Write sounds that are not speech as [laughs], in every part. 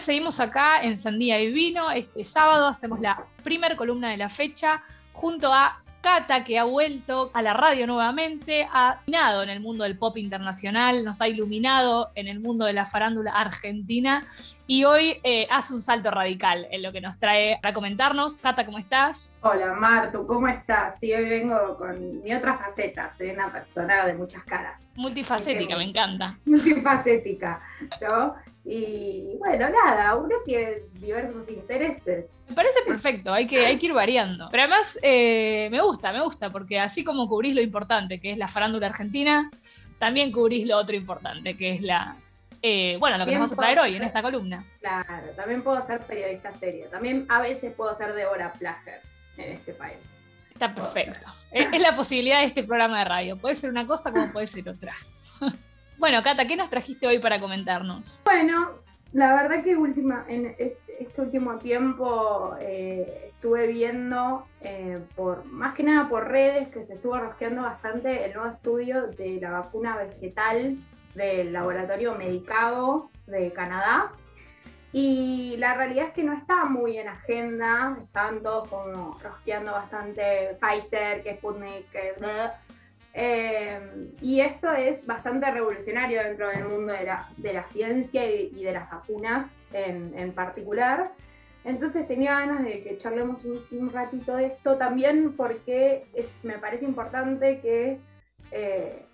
Seguimos acá en Sandía y Vino. Este sábado hacemos la primer columna de la fecha junto a Cata, que ha vuelto a la radio nuevamente, ha iluminado en el mundo del pop internacional, nos ha iluminado en el mundo de la farándula argentina y hoy eh, hace un salto radical en lo que nos trae para comentarnos. Cata, ¿cómo estás? Hola, Martu, ¿cómo estás? Sí, hoy vengo con mi otra faceta, soy una persona de muchas caras. Multifacética, me encanta. [laughs] Multifacética, ¿no? Y bueno, nada, uno tiene diversos intereses. Me parece perfecto, hay que, hay que ir variando. Pero además eh, me gusta, me gusta, porque así como cubrís lo importante, que es la farándula argentina, también cubrís lo otro importante, que es la, eh, bueno, lo que nos vamos a traer hoy en esta columna. Claro, también puedo ser periodista serio. También a veces puedo ser Deborah Plager en este país. Está perfecto. Es, la posibilidad de este programa de radio. Puede ser una cosa como puede ser otra. [laughs] bueno, Cata, ¿qué nos trajiste hoy para comentarnos? Bueno, la verdad que última, en este, último tiempo eh, estuve viendo, eh, por más que nada por redes, que se estuvo rosqueando bastante el nuevo estudio de la vacuna vegetal del laboratorio Medicago de Canadá. Y la realidad es que no está muy en agenda, estaban todos como rosqueando bastante Pfizer, que Sputnik, que... Eh, y esto es bastante revolucionario dentro del mundo de la, ciencia y, de las vacunas en, particular. Entonces tenía ganas de que charlemos un, ratito de esto también porque me parece importante que, eh,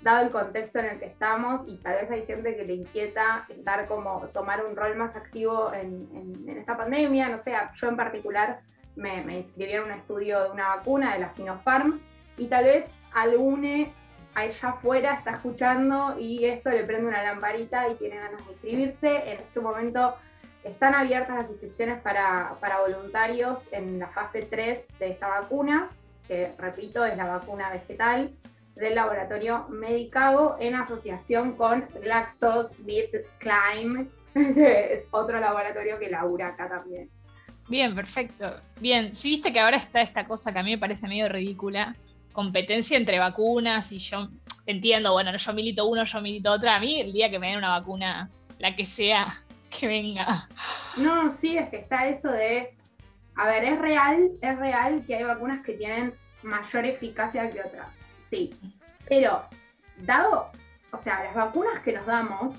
dado el contexto en el que estamos, y tal vez hay gente que le inquieta estar como tomar un rol más activo en, en, esta pandemia, no sé, yo en particular me, me inscribí en un estudio de una vacuna de la Sinopharm, y tal vez algune allá afuera está escuchando y esto le prende una lamparita y tiene ganas de inscribirse. En este momento están abiertas las inscripciones para, para osarios en la fase 3 de esta vacuna, que repito, es la vacuna vegetal del laboratorio Medicago en asociación con GlaxoSmithKline, [laughs] que es otro laboratorio que labura acá también. Bien, perfecto. Bien, si viste que ahora está esta cosa que a mí me parece medio ridícula, competencia entre vacunas y yo entiendo, bueno, yo milito uno, yo milito otra. A mí el día que me den una vacuna, la que sea, que venga. No, sí, es que está eso de, a ver, es real, es real que hay vacunas que tienen mayor eficacia que otras, sí, pero dado, o sea, las vacunas que nos damos,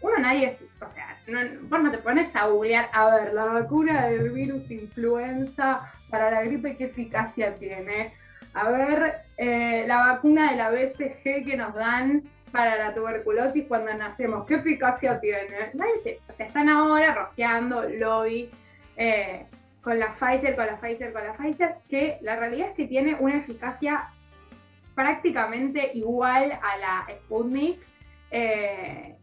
uno nadie, o sea, no, vos no te pones a googlear, a ver, la vacuna del virus influenza para la gripe, ¿qué eficacia tiene? A ver eh, la vacuna de la BCG que nos dan para la tuberculosis cuando nacemos, ¿qué eficacia tiene? Nadie se, o sea, están ahora rosqueando lobby eh, con la Pfizer, con la Pfizer, con la Pfizer, que la realidad es que tiene una eficacia prácticamente igual a la Sputnik eh,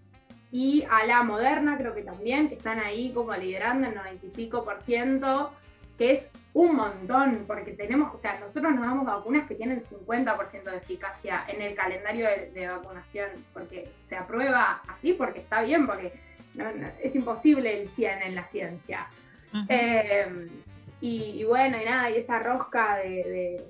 y a la Moderna, creo que también, que están ahí como liderando el 90 y por ciento, que es un montón, porque tenemos, o sea, nosotros nos damos vacunas que tienen 50% de eficacia en el calendario de, vacunación, porque se aprueba así, porque está bien, porque es imposible el 100 en la ciencia. Eh, y, bueno, y nada, y esa rosca de,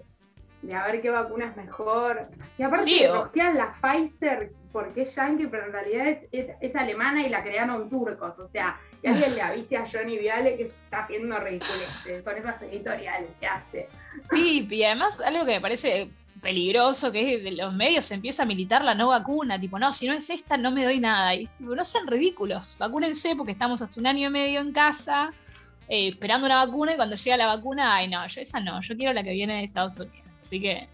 a ver qué vacuna es mejor. Y aparte sí, rosquean la Pfizer porque es yankee, pero en realidad es, alemana y la crearon turcos, o sea, y alguien le avise a Johnny Viale que está haciendo ridículo con esas editoriales que hace. Sí, y además algo que me parece peligroso, que es de los medios se empieza a militar la no vacuna, tipo, no, si no es esta no me doy nada. Y tipo, no sean ridículos, vacúnense porque estamos hace un año y medio en casa eh, esperando una vacuna y cuando llega la vacuna, ay no, yo esa no, yo quiero la que viene de Estados Unidos. Así que,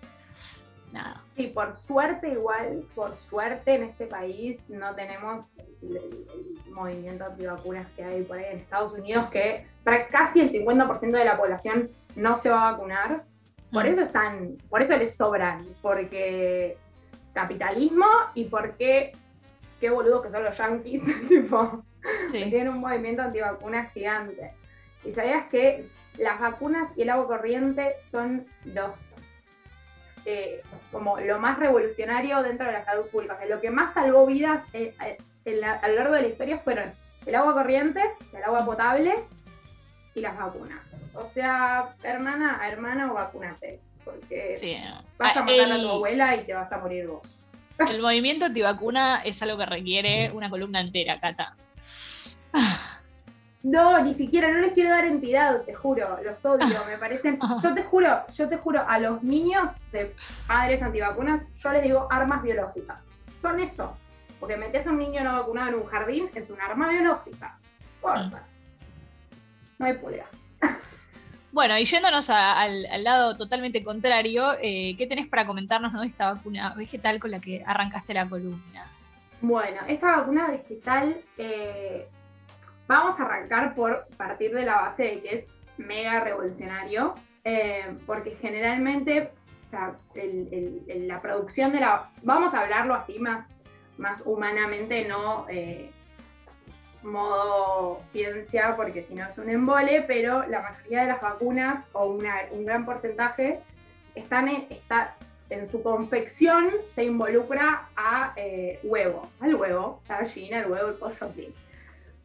nada. Sí, por suerte igual, por suerte en este país no tenemos el, movimiento antivacunas que hay por ahí en Estados Unidos, que para casi el 50% de la población no se va a vacunar. Por mm. eso están, por eso les sobran, porque capitalismo y porque qué boludos que son los yankees, [laughs] tipo, tienen un movimiento antivacunas gigante. Y sabías que las vacunas y el agua corriente son los eh, como lo más revolucionario dentro de la salud pública. lo que más salvó vidas eh, eh, a lo largo de la historia fueron el agua corriente, el agua potable y las vacunas. O sea, hermana a hermana o vacunate, porque vas a ah, matar a tu abuela y te vas a morir vos. El movimiento antivacuna es algo que requiere una columna entera, Cata. [laughs] No, ni siquiera, no les quiero dar entidad, te juro, los odio, me parecen. [laughs] Yo te juro, yo te juro, a los niños de padres antivacunas, yo les digo armas biológicas. Son eso. Porque metes a un niño no vacunado en un jardín, es un arma biológica. Porfa. No hay pulga. Bueno, y yéndonos al, lado totalmente contrario, eh, ¿qué tenés para comentarnos de esta vacuna vegetal con la que arrancaste la columna? Bueno, esta vacuna vegetal, eh, vamos a arrancar por partir de la base de que es mega revolucionario, eh, porque generalmente la producción de la... Vamos a hablarlo así más, más humanamente, no modo ciencia, porque si no es un embole, pero la mayoría de las vacunas, o un gran porcentaje, están en, está, en su confección se involucra a eh, huevo, al huevo, la gallina, el huevo, el pollo,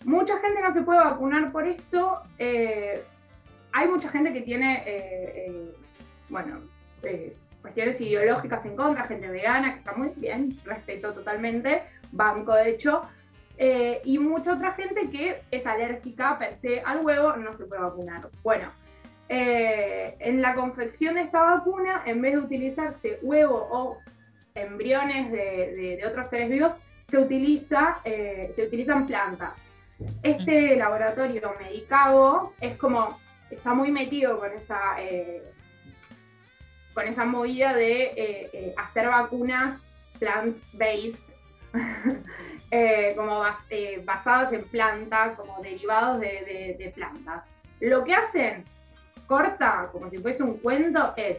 Mucha gente no se puede vacunar por esto. Eh, hay mucha gente que tiene, eh, bueno, cuestiones ideológicas en contra, gente vegana, que está muy bien, respeto totalmente, banco de hecho, eh, y mucha otra gente que es alérgica per se al huevo, no se puede vacunar. Bueno, eh, en la confección de esta vacuna, en vez de utilizarse huevo o embriones de, otros seres vivos, se, utiliza, eh, se utilizan plantas. Este laboratorio Medicago es como, está muy metido con esa, con esa movida de hacer vacunas plant-based [laughs] Eh, como eh, basados en plantas, como derivados de, plantas. Lo que hacen, corta, como si fuese un cuento, es,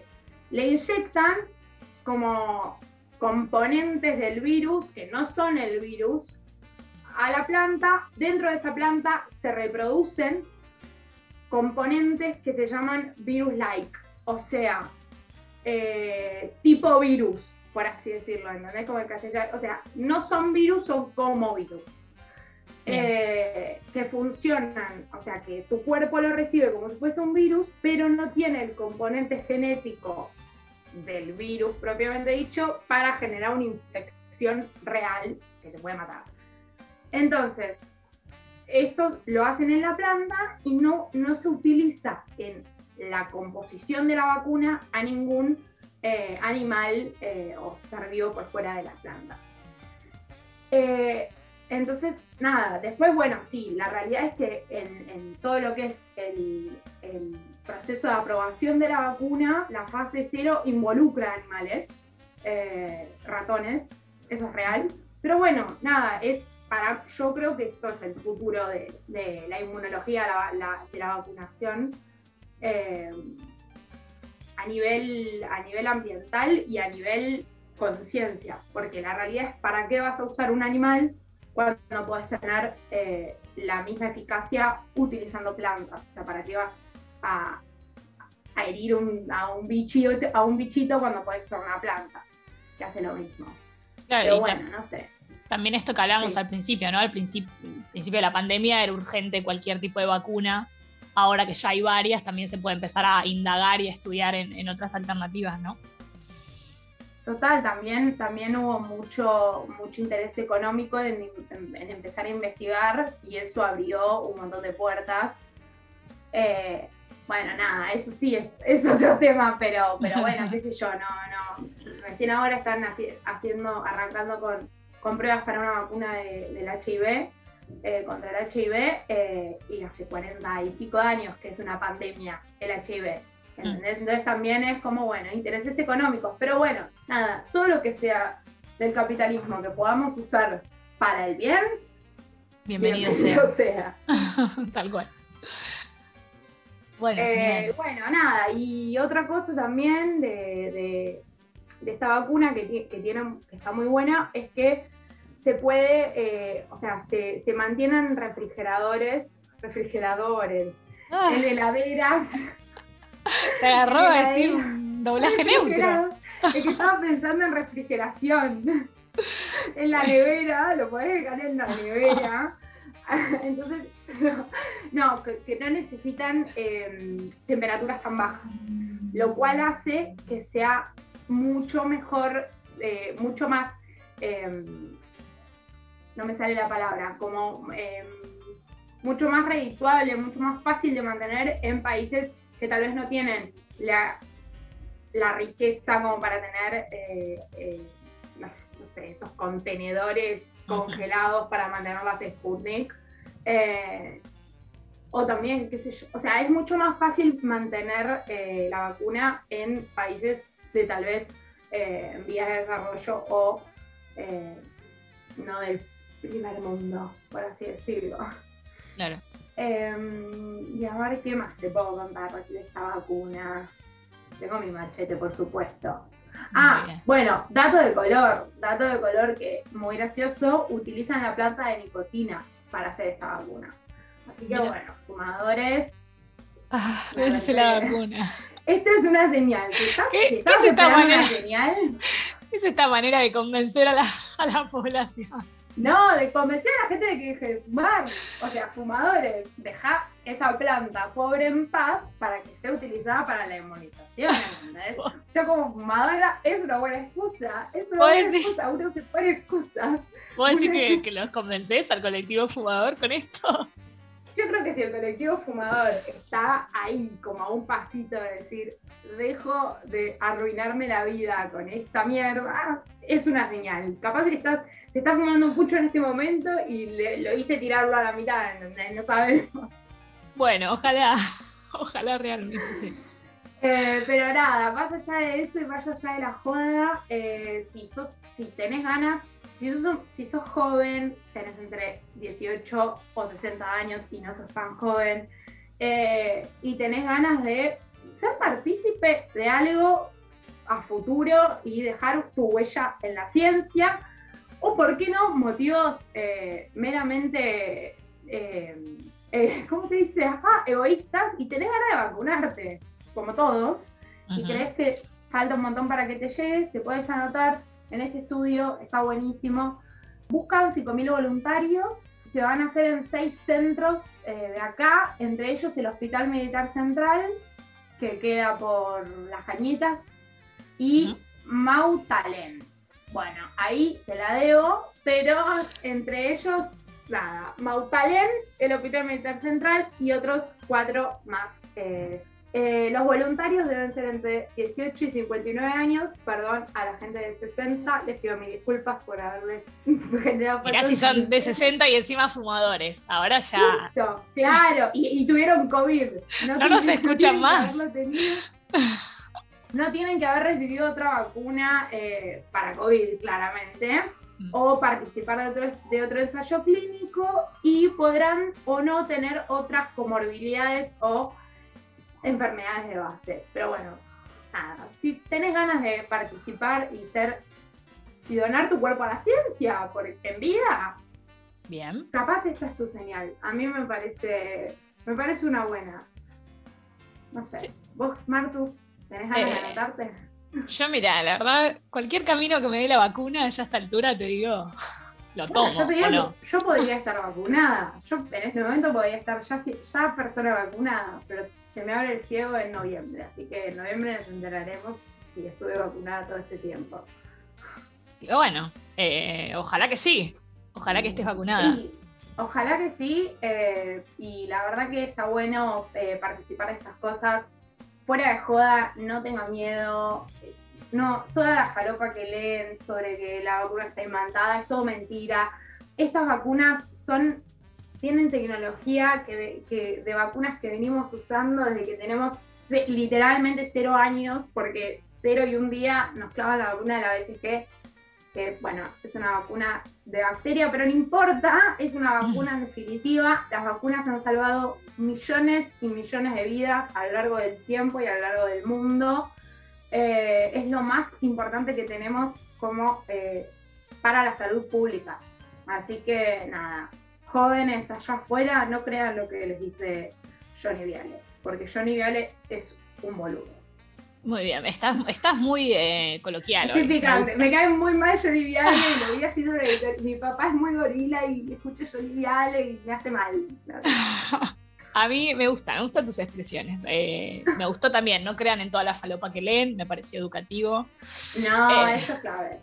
le inyectan como componentes del virus, que no son el virus, a la planta, dentro de esa planta se reproducen componentes que se llaman virus-like, o sea, eh, tipo virus por así decirlo, ¿entendés? Como el castellano, o sea, no son virus, son como virus. Eh, que funcionan, o sea, que tu cuerpo lo recibe como si fuese un virus, pero no tiene el componente genético del virus propiamente dicho para generar una infección real que te puede matar. Entonces, esto lo hacen en la planta y no, no se utiliza en la composición de la vacuna a ningún eh, animal eh, o ser vivo por fuera de la planta. Eh, entonces, nada, después, bueno, sí, la realidad es que en, todo lo que es el, proceso de aprobación de la vacuna, la fase cero involucra animales, ratones, eso es real. Pero bueno, nada, es para, yo creo que esto es el futuro de, la inmunología, de la vacunación a nivel, a nivel ambiental y a nivel conciencia, porque la realidad es para qué vas a usar un animal cuando no puedes tener eh, la misma eficacia utilizando plantas, o sea, para qué vas a, herir a, un bichito, a un bichito cuando puedes usar una planta, que hace lo mismo. Pero bueno, no sé. También esto que hablábamos al principio, ¿no? Al principio, al principio de la pandemia era urgente cualquier tipo de vacuna ahora que ya hay varias, también se puede empezar a indagar y estudiar en, otras alternativas, ¿no? Total, también, también hubo mucho, mucho interés económico en, empezar a investigar y eso abrió un montón de puertas. Eh, bueno, nada, eso sí es, es otro [laughs] tema, pero, pero bueno, qué sé yo, no, no. Recién ahora están haciendo, arrancando con, con pruebas para una vacuna del HIV eh, contra el HIV eh, y hace 40 y pico años que es una pandemia el HIV. Mm. Entonces también es como, bueno, intereses económicos, pero bueno, nada, todo lo que sea del capitalismo que podamos usar para el bien, bienvenido, sea. [laughs] [laughs] Tal cual. Bueno, eh, bueno, nada, y otra cosa también de, esta vacuna que, que, tiene, que está muy buena es que se puede, eh, o sea, se, se, mantienen refrigeradores, refrigeradores, en heladeras. Te agarró a decir doblaje neutro. Es que estaba pensando en refrigeración. [laughs] en la nevera, lo podés dejar en la nevera. [laughs] Entonces, no, que, no necesitan em, temperaturas tan bajas, lo cual hace que sea mucho mejor, eh, mucho más em, no me sale la palabra, como em, mucho más redituable, mucho más fácil de mantener en países que tal vez no tienen la, la riqueza como para tener, eh, eh, no, sé, esos contenedores congelados para mantener las Sputnik. Eh, o también, qué sé yo, o sea, es mucho más fácil mantener la vacuna en países de tal vez en vías de desarrollo o no del primer mundo, por así decirlo. Claro. Em, y a ver qué más te puedo contar de esta vacuna. Tengo mi machete, por supuesto. Ah, bueno, dato de color, dato de color que muy gracioso, utilizan la planta de nicotina para hacer esta vacuna. Así que bueno, fumadores. Ah, es la vacuna. Esta es una señal. ¿Qué, es esta manera? Señal? es esta manera de convencer a la, a la población? No, de convencer a la gente de que deje de fumar. O sea, fumadores, deja esa planta pobre en paz para que sea utilizada para la inmunización. ¿entendés? [laughs] Yo como fumadora es una buena excusa. Es una buena excusa, uno se pone excusas. ¿Puedo decir que, que los convences al colectivo fumador con esto? Si el colectivo fumador está ahí como a un pasito de decir, dejo de arruinarme la vida con esta mierda, es una señal. Capaz que estás, te estás fumando un pucho en este momento y lo hice tirarlo a la mitad, no sabemos. Bueno, ojalá, [laughs] ojalá realmente. Eh, pero nada, más allá de eso y más allá de la joda, eh, si, sos, si tenés ganas, si sos, joven, tenés entre 18 o 60 años y no sos tan joven, eh, y tenés ganas de ser partícipe de algo a futuro y dejar tu huella en la ciencia, o por qué no, motivos eh, meramente, eh, ¿cómo se dice? Ajá, egoístas, y tenés ganas de vacunarte, como todos, y crees que falta un montón para que te llegues, te puedes anotar en este estudio, está buenísimo. Buscan 5.000 voluntarios, se van a hacer en seis centros eh, de acá, entre ellos el Hospital Militar Central, que queda por Las Cañitas, y Mautalen. Bueno, ahí te la debo, pero entre ellos, nada, Mautalen, el Hospital Militar Central y otros cuatro más eh, eh, los voluntarios deben ser entre 18 y 59 años. Perdón a la gente de 60, les pido mis disculpas por haberles [laughs] generado. Mirá si son de 60 y encima fumadores. Ahora ya. claro, y, tuvieron COVID. No, no se escuchan [laughs] más. No tienen que haber recibido otra vacuna eh, para COVID, claramente. Mm. O participar de otro, de otro ensayo clínico y podrán o no tener otras comorbilidades o enfermedades de base. Pero bueno, nada, si tenés ganas de participar y ser y donar tu cuerpo a la ciencia por, en vida, bien. Capaz esa es tu señal. A mí me parece, me parece una buena. No sé. ¿Vos, Martu, tenés ganas de eh, anotarte? Yo, mira, la verdad, cualquier camino que me dé la vacuna, ya a esta altura te digo, [laughs] lo tomo. yo, yo podría estar vacunada. Yo en este momento podría estar ya, ya persona vacunada, pero se me abre el cielo en noviembre, así que en noviembre nos enteraremos si estuve vacunada todo este tiempo. bueno, eh, ojalá que sí, ojalá que estés vacunada. ojalá que sí, eh, y la verdad que está bueno eh, participar de estas cosas. Fuera de joda, no tenga miedo. No, toda la jalopa que leen sobre que la vacuna está inventada es todo mentira. Estas vacunas son tienen tecnología que, de vacunas que venimos usando desde que tenemos literalmente cero años, porque cero y un día nos clava la vacuna de la BCG, que bueno, es una vacuna de bacteria, pero no importa, es una vacuna [laughs] definitiva. Las vacunas han salvado millones y millones de vidas a lo largo del tiempo y a lo largo del mundo. Eh, es lo más importante que tenemos como eh, para la salud pública. Así que nada, jóvenes allá afuera no crean lo que les dice Johnny Viale, porque Johnny Viale es un boludo. Muy bien, estás, estás muy eh, coloquial. picante, me, cae muy mal Johnny Viale y lo haciendo de, mi papá es muy gorila y escucho Johnny Viale y me hace mal. [laughs] A mí me gusta, me gustan tus expresiones. Eh, me gustó también, no crean en toda la falopa que leen, me pareció educativo. No, eh, eso es clave.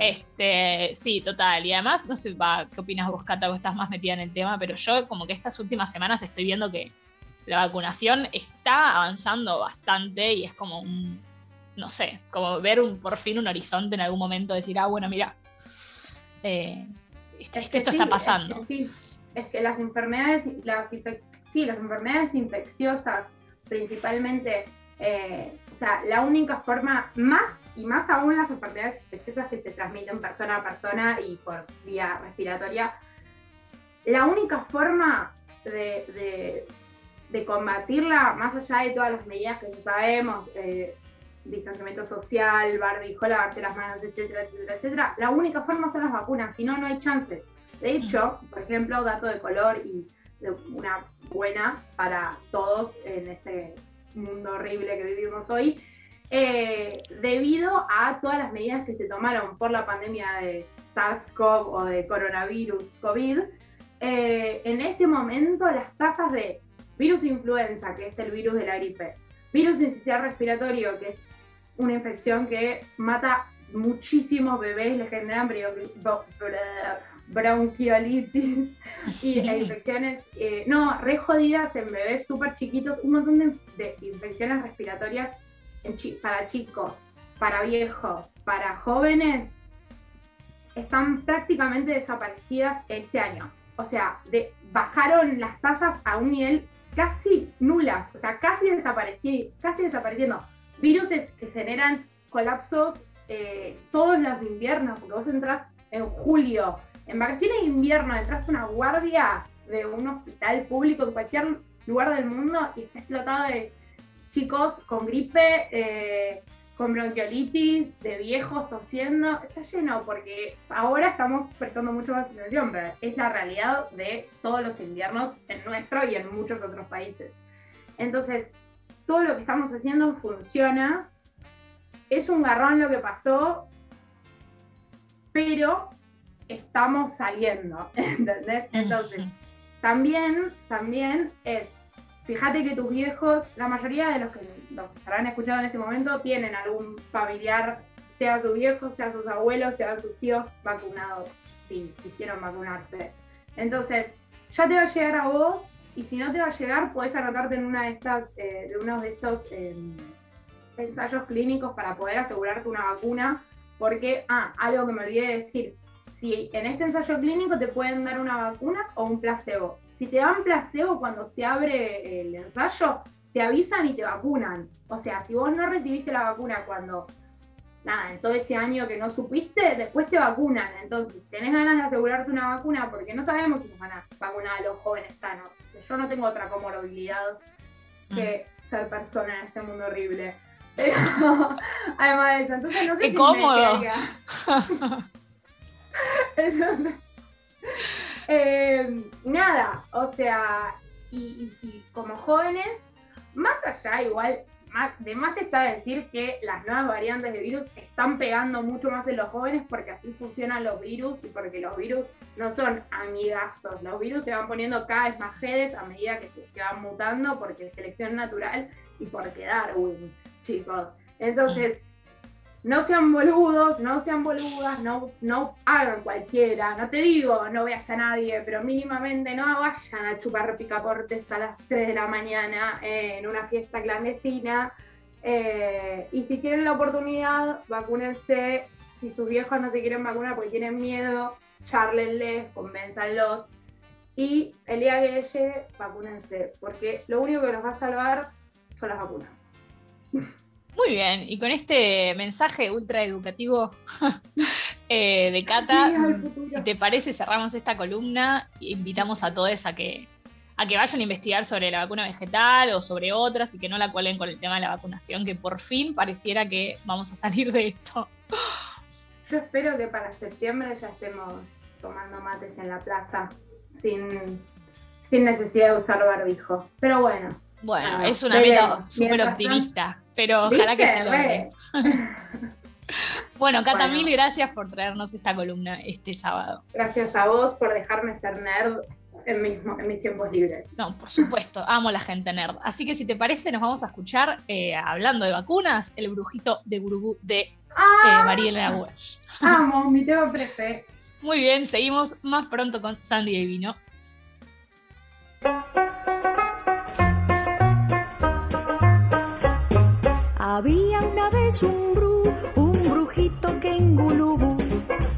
Este, sí, total. Y además, no sé qué opinas vos, Cata, vos estás más metida en el tema, pero yo como que estas últimas semanas estoy viendo que la vacunación está avanzando bastante y es como un, no sé, como ver un, por fin un horizonte en algún momento, decir, ah, bueno, mira, eh, esto está pasando. Es que, sí, es que las enfermedades, las, sí, las enfermedades infecciosas, principalmente, eh, o sea, la única forma más y más aún las enfermedades infecciosas que se transmiten persona a persona y por vía respiratoria, la única forma de, combatirla, más allá de todas las medidas que sabemos, eh, distanciamiento social, barbijo, lavarte las manos, etcétera, etcétera, etcétera, la única forma son las vacunas, si no, no hay chances. De hecho, por ejemplo, dato de color y una buena para todos en este mundo horrible que vivimos hoy, eh, debido a todas las medidas que se tomaron por la pandemia de SARS-CoV o de coronavirus COVID, eh, en este momento las tasas de virus influenza, que es el virus de la gripe, virus incisional respiratorio, que es una infección que mata muchísimos bebés, les generan bronquiolitis [laughs] y infecciones, eh, no, re jodidas en bebés súper chiquitos, un montón de infecciones respiratorias para chicos, para viejos, para jóvenes, están prácticamente desaparecidas este año. O sea, de, bajaron las tasas a un nivel casi nulas, o sea, casi, desapareciendo, casi desapareciendo. Virus que generan colapsos eh, todos los inviernos, porque vos entras en julio, en vacaciones de invierno, entras a una guardia de un hospital público en cualquier lugar del mundo y está explotado de chicos con gripe, eh, con bronquiolitis, de viejos tosiendo, está lleno porque ahora estamos prestando mucho más atención, pero es la realidad de todos los inviernos en nuestro y en muchos otros países. Entonces, todo lo que estamos haciendo funciona. Es un garrón lo que pasó, pero estamos saliendo, [laughs] ¿entendés? Entonces, también, también es fíjate que tus viejos, la mayoría de los que los habrán escuchado en este momento, tienen algún familiar, sea su viejo, sea sus abuelos, sea sus tíos, vacunados, si quisieron vacunarse. Entonces, ya te va a llegar a vos, y si no te va a llegar, puedes anotarte en eh, uno de estos em, ensayos clínicos para poder asegurarte una vacuna, porque, ah, algo que me olvidé de decir, si en este ensayo clínico te pueden dar una vacuna o un placebo si te dan placebo cuando se abre el ensayo, te avisan y te vacunan. O sea, si vos no recibiste la vacuna cuando, nada, en todo ese año que no supiste, después te vacunan. Entonces, tenés ganas de asegurarte una vacuna porque no sabemos si nos van a vacunar a los jóvenes sanos. Yo no tengo otra comorbilidad que mm. ser persona en este mundo horrible. [laughs] además de eso, entonces no sé ¡Qué cómodo! [laughs] Eh, nada, o sea, y, como jóvenes, más allá, igual, de más está decir que las nuevas variantes de virus están pegando mucho más en los jóvenes porque así funcionan los virus y porque los virus no son amigazos. Los virus se van poniendo cada vez más jedes a medida que se van mutando porque es selección natural y porque Darwin, chicos. Entonces, no sean boludos, no sean boludas, no, no hagan cualquiera. No te digo, no veas a nadie, pero mínimamente no vayan a chupar picaportes a las 3 de la mañana en una fiesta clandestina. Eh, y si tienen la oportunidad, vacúnense. Si sus viejos no se quieren vacunar porque tienen miedo, charlenles, convénzanlos. Y el día que llegue, vacúnense, porque lo único que nos va a salvar son las vacunas. [laughs] Muy bien, y con este mensaje ultra educativo [laughs] eh, de Cata, si te parece, cerramos esta columna e invitamos a todos a que, a que vayan a investigar sobre la vacuna vegetal o sobre otras y que no la cuelen con el tema de la vacunación, que por fin pareciera que vamos a salir de esto. Yo espero que para septiembre ya estemos tomando mates en la plaza sin, sin necesidad de usar barbijo. Pero bueno, bueno, es una meta súper optimista, pero ojalá que se logre. [laughs] bueno, Cata, mil gracias por traernos esta columna este sábado. Gracias a vos por dejarme ser nerd en mis, en mis tiempos libres. No, por supuesto, amo la gente nerd. Así que si te parece, nos vamos a escuchar, eh, hablando de vacunas, el brujito de Gurugú de eh, ¡Ah! Mariela Welsh. Amo, mi tema preferido. Muy bien, seguimos más pronto con Sandy y Había una vez un bru, un brujito que en Gulubú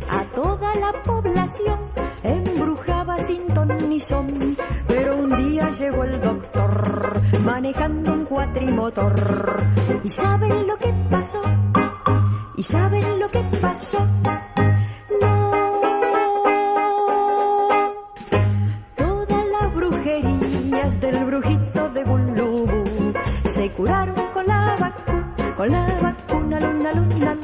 a toda la población embrujaba sin ton ni son. Pero un día llegó el doctor manejando un cuatrimotor. ¿Y saben lo que pasó? ¿Y saben lo que pasó? La vacuna, luna, luna.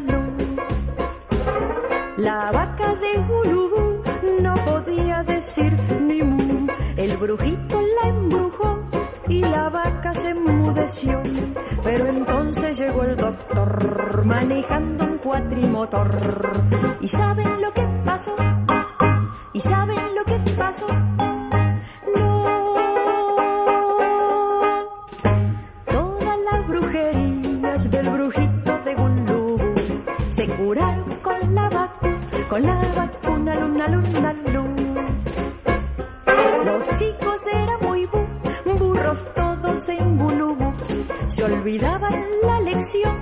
La vaca de Gulubú no podía decir ni mu. El brujito la embrujó y la vaca se enmudeció. Pero entonces llegó el doctor manejando un cuatrimotor. ¿Y saben lo que pasó? ¿Y saben lo que pasó? Se curaron con la vacuna, con la vacuna, luna, luna, luna. Los chicos eran muy bu, burros todos en Gulubú. Se olvidaban la lección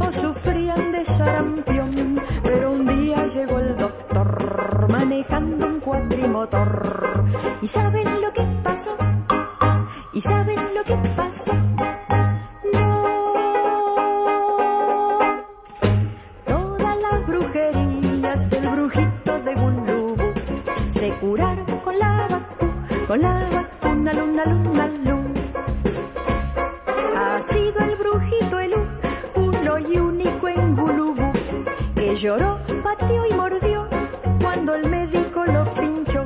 o sufrían de sarampión. Pero un día llegó el doctor manejando un cuatrimotor. ¿Y saben lo que pasó? ¿Y saben lo que pasó? La vacuna, luna, luna, luna. Ha sido el brujito el uno y único en Gulubú que lloró, pateó y mordió cuando el médico lo pinchó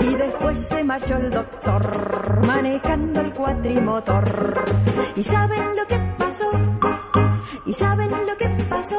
y después se marchó el doctor manejando el cuatrimotor. ¿Y saben lo que pasó? ¿Y saben lo que pasó?